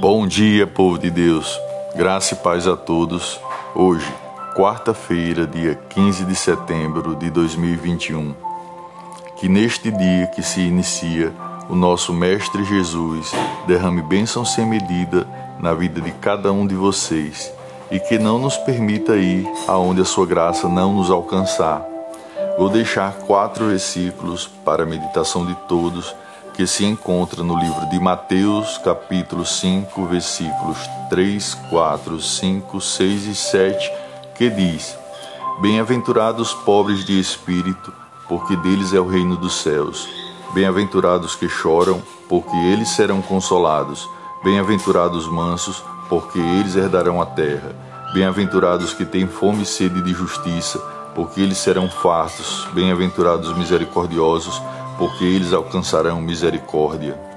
Bom dia, povo de Deus. Graça e paz a todos. Hoje, quarta-feira, dia 15 de setembro de 2021. Que neste dia que se inicia, o nosso Mestre Jesus derrame bênção sem medida na vida de cada um de vocês e que não nos permita ir aonde a sua graça não nos alcançar. Vou deixar quatro versículos para a meditação de todos que se encontra no livro de Mateus, capítulo 5, versículos 3, 4, 5, 6 e 7, que diz: Bem-aventurados os pobres de espírito, porque deles é o reino dos céus. Bem-aventurados que choram, porque eles serão consolados. Bem-aventurados os mansos, porque eles herdarão a terra. Bem-aventurados que têm fome e sede de justiça, porque eles serão fartos. Bem-aventurados os misericordiosos, porque eles alcançarão misericórdia.